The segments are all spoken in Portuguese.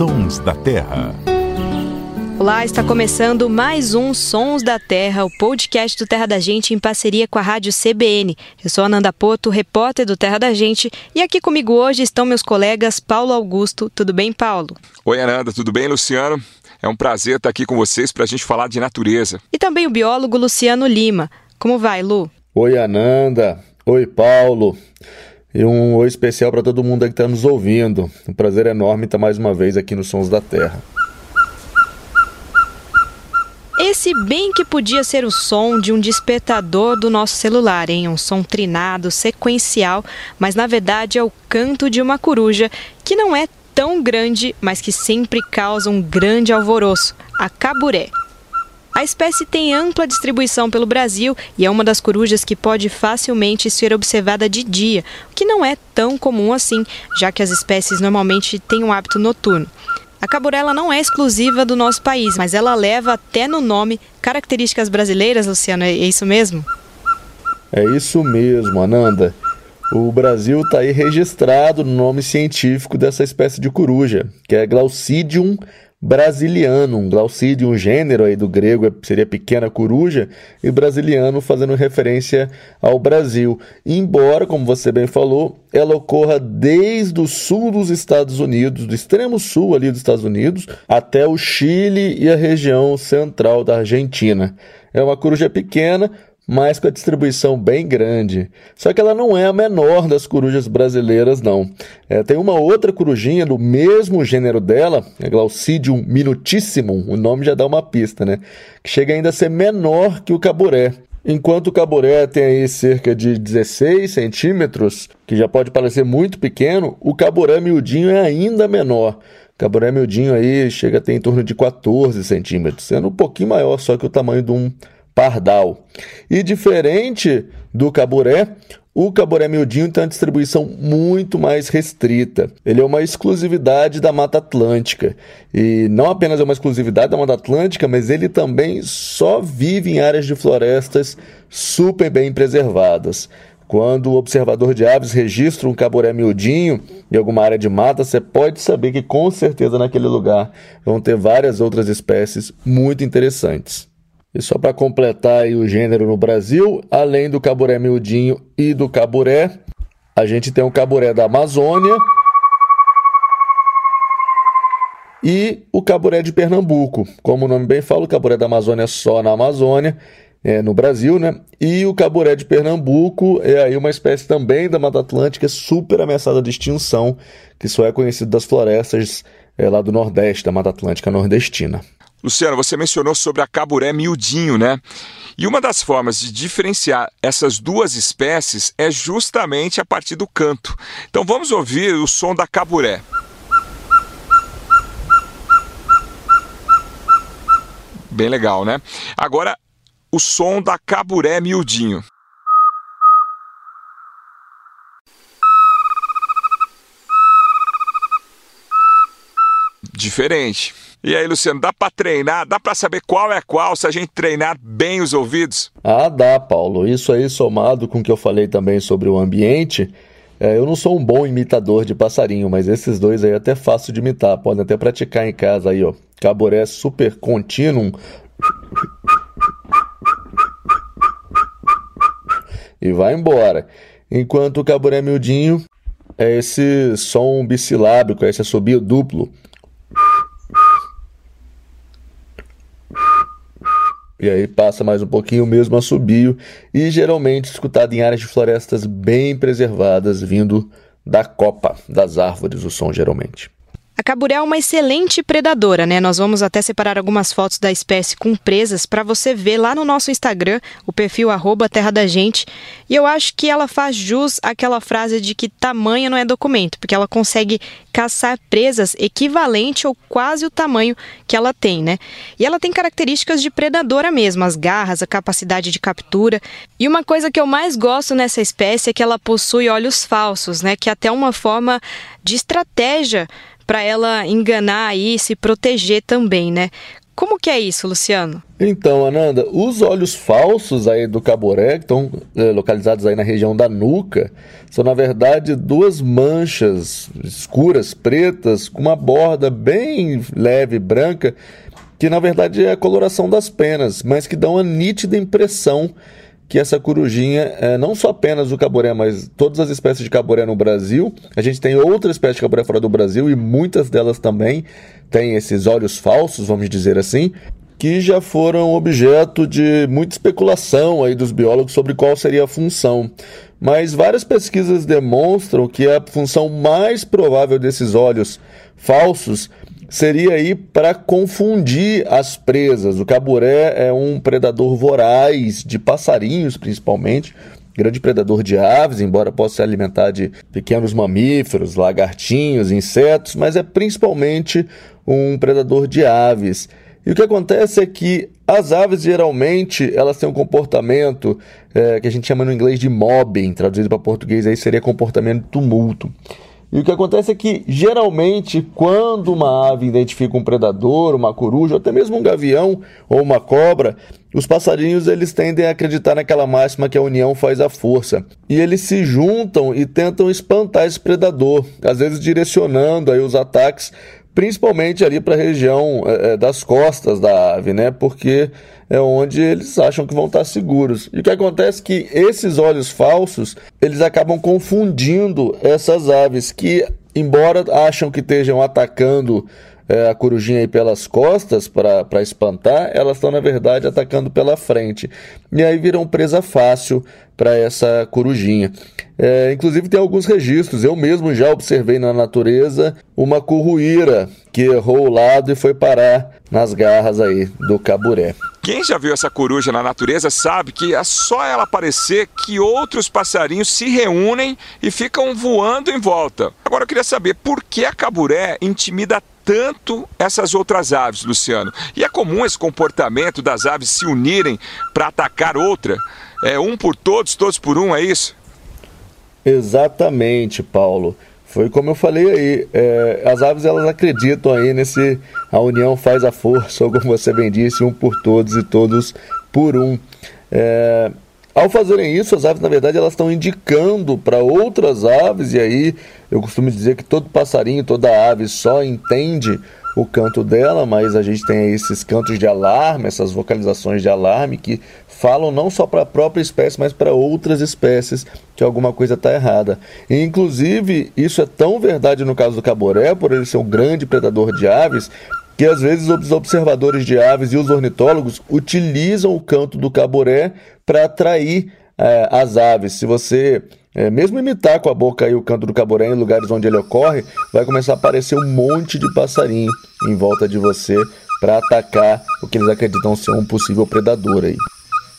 Sons da Terra. Olá, está começando mais um Sons da Terra, o podcast do Terra da Gente em parceria com a Rádio CBN. Eu sou Ananda Poto, repórter do Terra da Gente, e aqui comigo hoje estão meus colegas Paulo Augusto. Tudo bem, Paulo? Oi, Ananda, tudo bem, Luciano? É um prazer estar aqui com vocês para a gente falar de natureza. E também o biólogo Luciano Lima. Como vai, Lu? Oi, Ananda. Oi, Paulo. E um oi especial para todo mundo que está nos ouvindo. Um prazer enorme estar mais uma vez aqui no Sons da Terra. Esse bem que podia ser o som de um despertador do nosso celular, hein? Um som trinado, sequencial, mas na verdade é o canto de uma coruja que não é tão grande, mas que sempre causa um grande alvoroço, a caburé. A espécie tem ampla distribuição pelo Brasil e é uma das corujas que pode facilmente ser observada de dia, o que não é tão comum assim, já que as espécies normalmente têm um hábito noturno. A caburela não é exclusiva do nosso país, mas ela leva até no nome características brasileiras, Luciano, é isso mesmo? É isso mesmo, Ananda. O Brasil está aí registrado no nome científico dessa espécie de coruja, que é Glaucidium brasilianum, Glaucidium, gênero aí do grego é, seria pequena coruja, e brasiliano fazendo referência ao Brasil. Embora, como você bem falou, ela ocorra desde o sul dos Estados Unidos, do extremo sul ali dos Estados Unidos, até o Chile e a região central da Argentina. É uma coruja pequena, mas com a distribuição bem grande. Só que ela não é a menor das corujas brasileiras, não. É, tem uma outra corujinha do mesmo gênero dela, a Glaucidium minutissimum, o nome já dá uma pista, né? Que chega ainda a ser menor que o caburé. Enquanto o caburé tem aí cerca de 16 centímetros, que já pode parecer muito pequeno, o caburé miudinho é ainda menor. O caburé miudinho aí chega a ter em torno de 14 centímetros, sendo um pouquinho maior só que o tamanho de um pardal. E diferente do caburé, o caburé miudinho tem uma distribuição muito mais restrita. Ele é uma exclusividade da Mata Atlântica. E não apenas é uma exclusividade da Mata Atlântica, mas ele também só vive em áreas de florestas super bem preservadas. Quando o observador de aves registra um caburé miudinho em alguma área de mata, você pode saber que com certeza naquele lugar vão ter várias outras espécies muito interessantes. E só para completar o gênero no Brasil, além do caburé miudinho e do caburé, a gente tem o caburé da Amazônia e o caburé de Pernambuco. Como o nome bem fala, o caburé da Amazônia é só na Amazônia, é, no Brasil, né? E o caburé de Pernambuco é aí uma espécie também da Mata Atlântica super ameaçada de extinção, que só é conhecido das florestas é, lá do Nordeste, da Mata Atlântica nordestina. Luciano, você mencionou sobre a caburé miudinho, né? E uma das formas de diferenciar essas duas espécies é justamente a partir do canto. Então vamos ouvir o som da caburé. Bem legal, né? Agora, o som da caburé miudinho. Diferente. E aí, Luciano, dá para treinar? Dá para saber qual é qual se a gente treinar bem os ouvidos? Ah, dá, Paulo. Isso aí somado com o que eu falei também sobre o ambiente. É, eu não sou um bom imitador de passarinho, mas esses dois aí é até fácil de imitar. Podem até praticar em casa aí, ó. Caboré super contínuo. E vai embora. Enquanto o caboré miudinho é esse som bissilábico, é esse assobio duplo. E aí passa mais um pouquinho mesmo assobio e geralmente escutado em áreas de florestas bem preservadas, vindo da copa das árvores, o som geralmente. A caburé é uma excelente predadora, né? Nós vamos até separar algumas fotos da espécie com presas para você ver lá no nosso Instagram, o perfil arroba Terra da Gente. E eu acho que ela faz jus àquela frase de que tamanho não é documento, porque ela consegue caçar presas equivalente ou quase o tamanho que ela tem, né? E ela tem características de predadora mesmo, as garras, a capacidade de captura. E uma coisa que eu mais gosto nessa espécie é que ela possui olhos falsos, né? Que é até uma forma de estratégia para ela enganar e se proteger também, né? Como que é isso, Luciano? Então, Ananda, os olhos falsos aí do caboré, que estão é, localizados aí na região da nuca, são na verdade duas manchas escuras, pretas, com uma borda bem leve, branca, que na verdade é a coloração das penas, mas que dão uma nítida impressão que essa corujinha, é, não só apenas o caboré, mas todas as espécies de caboré no Brasil, a gente tem outras espécies de caboré fora do Brasil e muitas delas também têm esses olhos falsos, vamos dizer assim, que já foram objeto de muita especulação aí dos biólogos sobre qual seria a função. Mas várias pesquisas demonstram que a função mais provável desses olhos falsos seria aí para confundir as presas. O caburé é um predador voraz de passarinhos, principalmente, grande predador de aves, embora possa se alimentar de pequenos mamíferos, lagartinhos, insetos, mas é principalmente um predador de aves. E o que acontece é que as aves geralmente elas têm um comportamento é, que a gente chama no inglês de mobbing, traduzido para português aí seria comportamento de tumulto. E o que acontece é que, geralmente, quando uma ave identifica um predador, uma coruja, ou até mesmo um gavião ou uma cobra, os passarinhos eles tendem a acreditar naquela máxima que a união faz a força. E eles se juntam e tentam espantar esse predador, às vezes direcionando aí os ataques principalmente ali para a região é, das costas da ave, né? Porque é onde eles acham que vão estar seguros. E o que acontece é que esses olhos falsos, eles acabam confundindo essas aves que, embora acham que estejam atacando é, a corujinha aí pelas costas para espantar, elas estão na verdade atacando pela frente. E aí viram presa fácil para essa corujinha. É, inclusive tem alguns registros, eu mesmo já observei na natureza uma curruíra que errou o lado e foi parar nas garras aí do caburé. Quem já viu essa coruja na natureza sabe que é só ela aparecer que outros passarinhos se reúnem e ficam voando em volta. Agora eu queria saber por que a caburé intimida tanto essas outras aves, Luciano. E é comum esse comportamento das aves se unirem para atacar outra? É um por todos, todos por um, é isso? Exatamente, Paulo. Foi como eu falei aí, é, as aves elas acreditam aí nesse a união faz a força, ou como você bem disse, um por todos e todos por um. É, ao fazerem isso, as aves, na verdade, elas estão indicando para outras aves, e aí eu costumo dizer que todo passarinho, toda ave só entende o canto dela, mas a gente tem esses cantos de alarme, essas vocalizações de alarme que falam não só para a própria espécie, mas para outras espécies que alguma coisa está errada. E, inclusive, isso é tão verdade no caso do caboré, por ele ser um grande predador de aves, que às vezes os observadores de aves e os ornitólogos utilizam o canto do caboré para atrair é, as aves. Se você é, mesmo imitar com a boca aí o canto do caboré em lugares onde ele ocorre, vai começar a aparecer um monte de passarinho em volta de você para atacar o que eles acreditam ser um possível predador aí.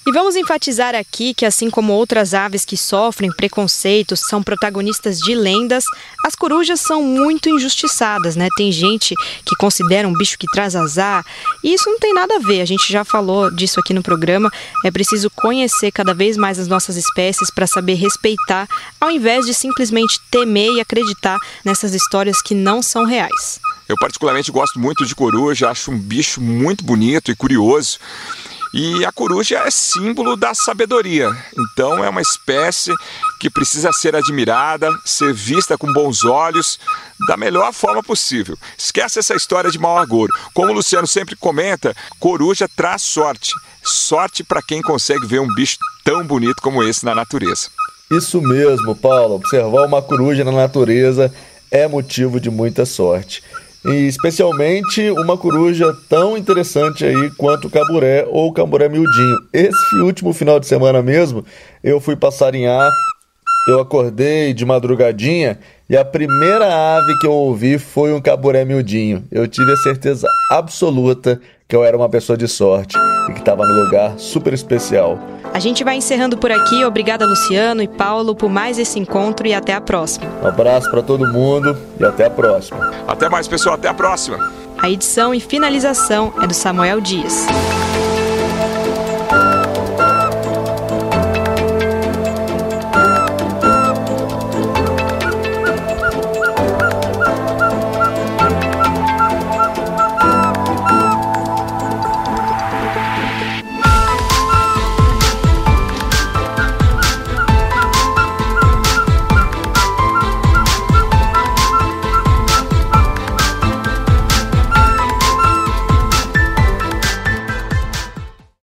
E vamos enfatizar aqui que, assim como outras aves que sofrem preconceitos, são protagonistas de lendas, as corujas são muito injustiçadas, né? Tem gente que considera um bicho que traz azar, e isso não tem nada a ver, a gente já falou disso aqui no programa. É preciso conhecer cada vez mais as nossas espécies para saber respeitar, ao invés de simplesmente temer e acreditar nessas histórias que não são reais. Eu, particularmente, gosto muito de coruja, acho um bicho muito bonito e curioso. E a coruja é símbolo da sabedoria. Então é uma espécie que precisa ser admirada, ser vista com bons olhos, da melhor forma possível. Esquece essa história de mau agouro. Como o Luciano sempre comenta, coruja traz sorte. Sorte para quem consegue ver um bicho tão bonito como esse na natureza. Isso mesmo, Paulo. Observar uma coruja na natureza é motivo de muita sorte e especialmente uma coruja tão interessante aí quanto o caburé ou o caburé miudinho. Esse último final de semana mesmo, eu fui passarinhar, eu acordei de madrugadinha e a primeira ave que eu ouvi foi um caburé miudinho. Eu tive a certeza absoluta que eu era uma pessoa de sorte e que estava no lugar super especial. A gente vai encerrando por aqui. Obrigada, Luciano e Paulo, por mais esse encontro e até a próxima. Um abraço para todo mundo e até a próxima. Até mais, pessoal. Até a próxima. A edição e finalização é do Samuel Dias.